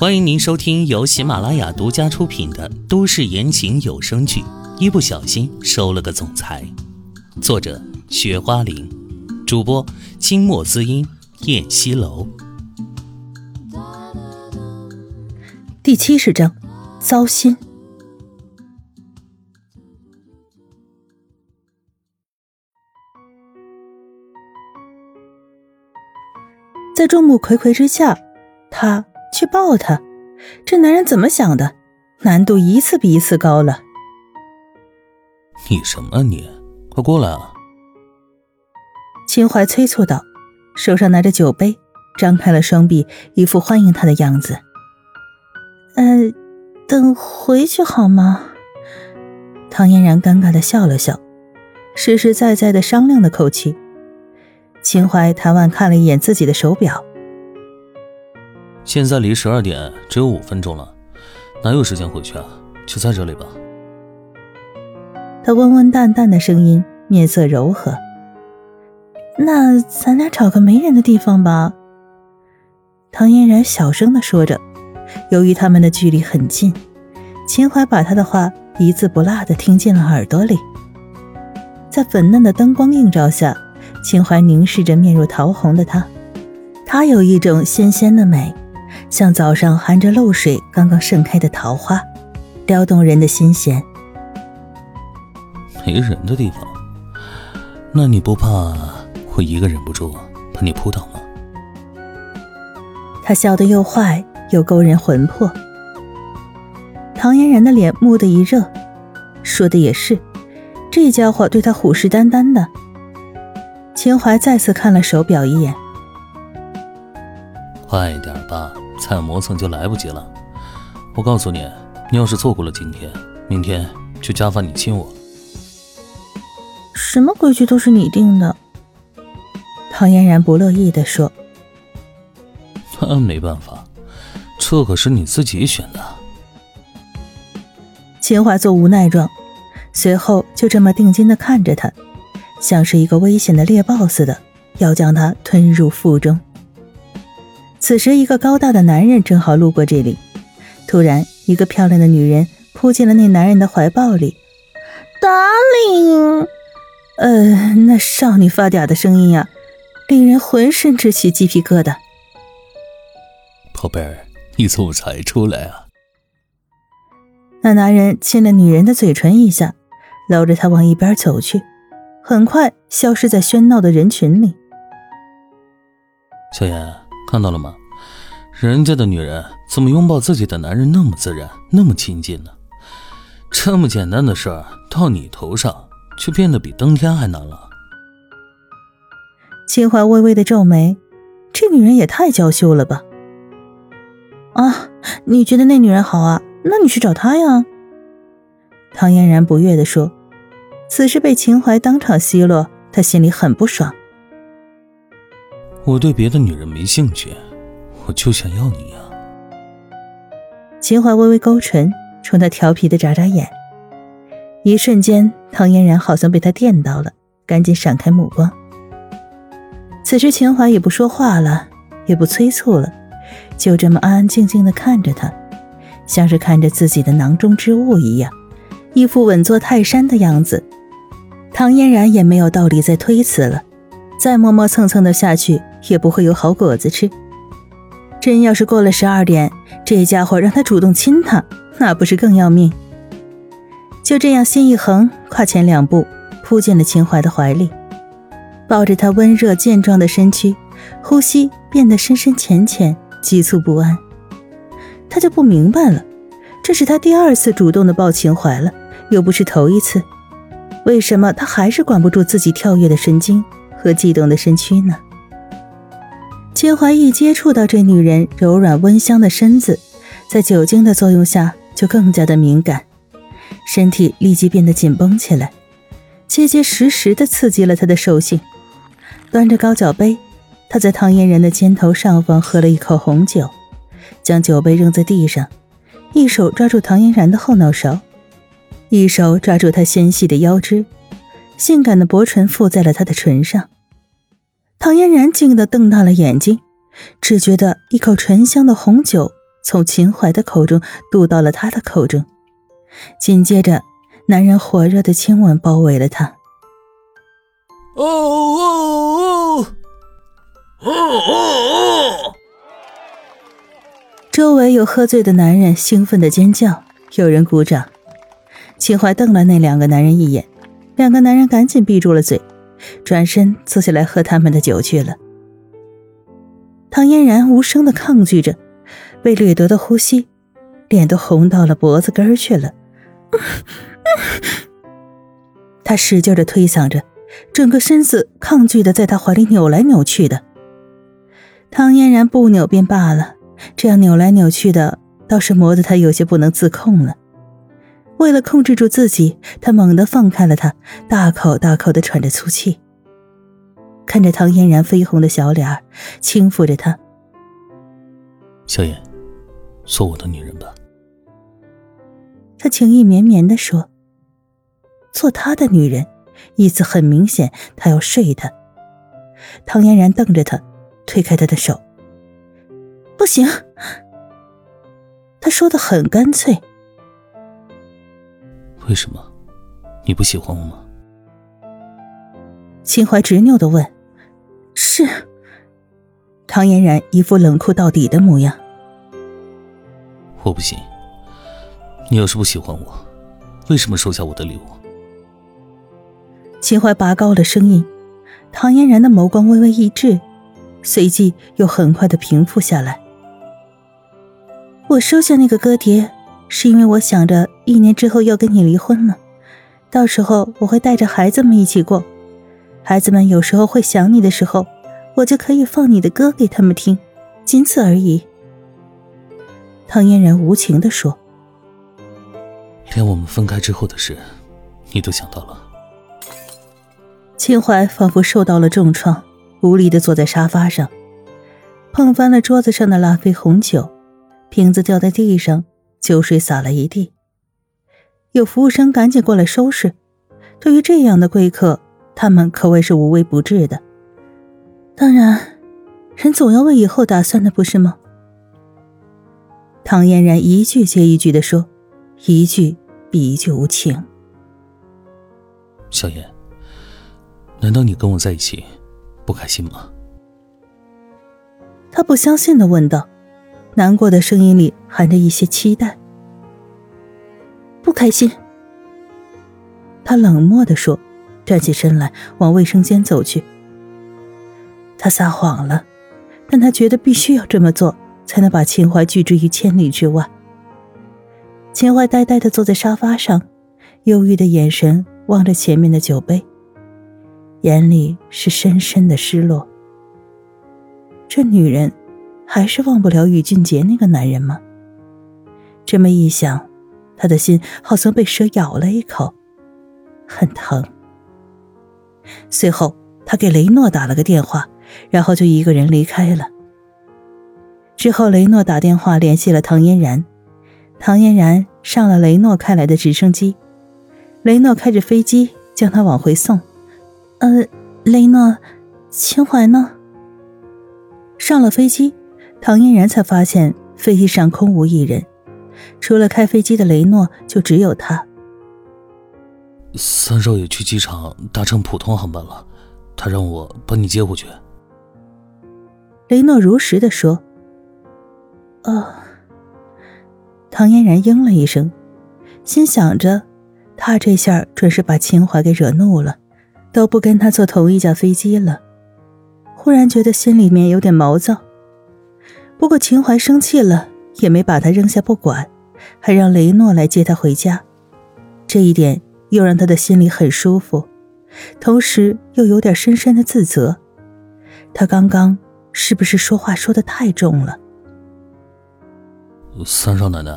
欢迎您收听由喜马拉雅独家出品的都市言情有声剧《一不小心收了个总裁》，作者：雪花玲，主播：清墨滋音、燕西楼。第七十章，糟心。在众目睽睽之下，他。去抱他，这男人怎么想的？难度一次比一次高了。你什么你？快过来啊！秦淮催促道，手上拿着酒杯，张开了双臂，一副欢迎他的样子。呃，等回去好吗？唐嫣然尴尬的笑了笑，实实在在的商量的口气。秦淮抬腕看了一眼自己的手表。现在离十二点只有五分钟了，哪有时间回去啊？就在这里吧。他温温淡淡的声音，面色柔和。那咱俩找个没人的地方吧。唐嫣然小声的说着，由于他们的距离很近，秦淮把他的话一字不落的听进了耳朵里。在粉嫩的灯光映照下，秦淮凝视着面如桃红的他，他有一种纤纤的美。像早上含着露水刚刚盛开的桃花，撩动人的心弦。没人的地方，那你不怕我一个忍不住把你扑倒吗？他笑得又坏又勾人魂魄。唐嫣然的脸蓦地一热，说的也是，这家伙对他虎视眈眈的。秦淮再次看了手表一眼，快点吧。再磨蹭就来不及了。我告诉你，你要是错过了今天，明天就加罚你亲我。什么规矩都是你定的。唐嫣然不乐意的说：“那没办法，这可是你自己选的。”秦淮做无奈状，随后就这么定睛的看着他，像是一个危险的猎豹似的，要将他吞入腹中。此时，一个高大的男人正好路过这里。突然，一个漂亮的女人扑进了那男人的怀抱里。“Darling，呃，那少女发嗲的声音呀，令人浑身直起鸡皮疙瘩。宝贝儿，你怎么才出来啊？那男人亲了女人的嘴唇一下，搂着她往一边走去，很快消失在喧闹的人群里。小妍。看到了吗？人家的女人怎么拥抱自己的男人那么自然，那么亲近呢？这么简单的事儿，到你头上却变得比登天还难了。秦淮微微的皱眉，这女人也太娇羞了吧？啊，你觉得那女人好啊？那你去找她呀。唐嫣然不悦的说。此事被秦淮当场奚落，她心里很不爽。我对别的女人没兴趣，我就想要你呀。秦淮微微勾唇，冲他调皮的眨眨眼。一瞬间，唐嫣然好像被他电到了，赶紧闪开目光。此时，秦淮也不说话了，也不催促了，就这么安安静静的看着他，像是看着自己的囊中之物一样，一副稳坐泰山的样子。唐嫣然也没有道理再推辞了。再磨磨蹭蹭的下去，也不会有好果子吃。真要是过了十二点，这家伙让他主动亲他，那不是更要命？就这样，心一横，跨前两步，扑进了秦淮的怀里，抱着他温热健壮的身躯，呼吸变得深深浅浅，急促不安。他就不明白了，这是他第二次主动的抱秦淮了，又不是头一次，为什么他还是管不住自己跳跃的神经？和悸动的身躯呢？秦淮一接触到这女人柔软温香的身子，在酒精的作用下就更加的敏感，身体立即变得紧绷起来，结结实实的刺激了他的兽性。端着高脚杯，他在唐嫣然的肩头上方喝了一口红酒，将酒杯扔在地上，一手抓住唐嫣然的后脑勺，一手抓住她纤细的腰肢。性感的薄唇附在了他的唇上，唐嫣然惊得瞪大了眼睛，只觉得一口醇香的红酒从秦淮的口中渡到了他的口中，紧接着，男人火热的亲吻包围了他。哦哦哦！哦哦哦！周围有喝醉的男人兴奋的尖叫，有人鼓掌。秦淮瞪了那两个男人一眼，两个男人赶紧闭住了嘴，转身坐下来喝他们的酒去了。唐嫣然无声的抗拒着，被掠夺的呼吸，脸都红到了脖子根儿去了。他使劲的推搡着，整个身子抗拒的在他怀里扭来扭去的。唐嫣然不扭便罢了，这样扭来扭去的，倒是磨得他有些不能自控了。为了控制住自己，他猛地放开了他，大口大口的喘着粗气。看着唐嫣然绯红的小脸轻抚着她。小妍，做我的女人吧。他情意绵绵的说：“做他的女人，意思很明显，他要睡她。”唐嫣然瞪着他，推开他的手：“不行。”他说的很干脆。为什么？你不喜欢我吗？秦淮执拗的问。是。唐嫣然一副冷酷到底的模样。我不信。你要是不喜欢我，为什么收下我的礼物？秦淮拔高了声音，唐嫣然的眸光微微一滞，随即又很快的平复下来。我收下那个歌碟。是因为我想着一年之后要跟你离婚了，到时候我会带着孩子们一起过，孩子们有时候会想你的时候，我就可以放你的歌给他们听，仅此而已。唐嫣然无情地说：“连我们分开之后的事，你都想到了。”秦淮仿佛受到了重创，无力的坐在沙发上，碰翻了桌子上的拉菲红酒，瓶子掉在地上。酒水洒了一地，有服务生赶紧过来收拾。对于这样的贵客，他们可谓是无微不至的。当然，人总要为以后打算的，不是吗？唐嫣然一句接一句的说，一句比一句无情。小燕，难道你跟我在一起不开心吗？他不相信的问道。难过的声音里含着一些期待。不开心，他冷漠的说，站起身来往卫生间走去。他撒谎了，但他觉得必须要这么做，才能把秦淮拒之于千里之外。秦淮呆呆的坐在沙发上，忧郁的眼神望着前面的酒杯，眼里是深深的失落。这女人。还是忘不了宇俊杰那个男人吗？这么一想，他的心好像被蛇咬了一口，很疼。随后，他给雷诺打了个电话，然后就一个人离开了。之后，雷诺打电话联系了唐嫣然，唐嫣然上了雷诺开来的直升机，雷诺开着飞机将他往回送。呃，雷诺，秦淮呢？上了飞机。唐嫣然才发现飞机上空无一人，除了开飞机的雷诺，就只有他。三少爷去机场搭乘普通航班了，他让我帮你接过去。雷诺如实的说：“哦。”唐嫣然应了一声，心想着，他这下准是把秦淮给惹怒了，都不跟他坐同一架飞机了。忽然觉得心里面有点毛躁。不过秦淮生气了，也没把他扔下不管，还让雷诺来接他回家。这一点又让他的心里很舒服，同时又有点深深的自责。他刚刚是不是说话说的太重了？三少奶奶，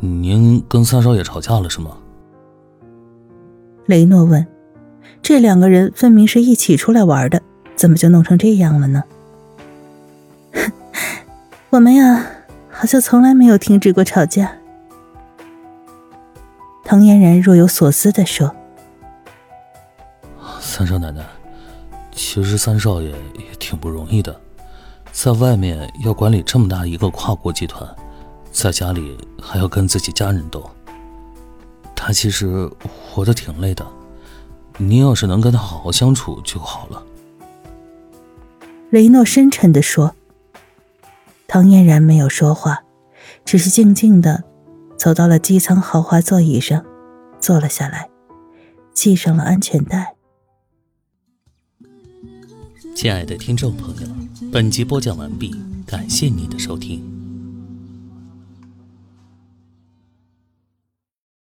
您跟三少爷吵架了是吗？雷诺问。这两个人分明是一起出来玩的，怎么就弄成这样了呢？我们呀，好像从来没有停止过吵架。唐嫣然若有所思的说：“三少奶奶，其实三少爷也挺不容易的，在外面要管理这么大一个跨国集团，在家里还要跟自己家人斗。他其实活得挺累的，您要是能跟他好好相处就好了。”雷诺深沉的说。唐嫣然没有说话，只是静静的走到了机舱豪华座椅上，坐了下来，系上了安全带。亲爱的听众朋友，本集播讲完毕，感谢您的收听。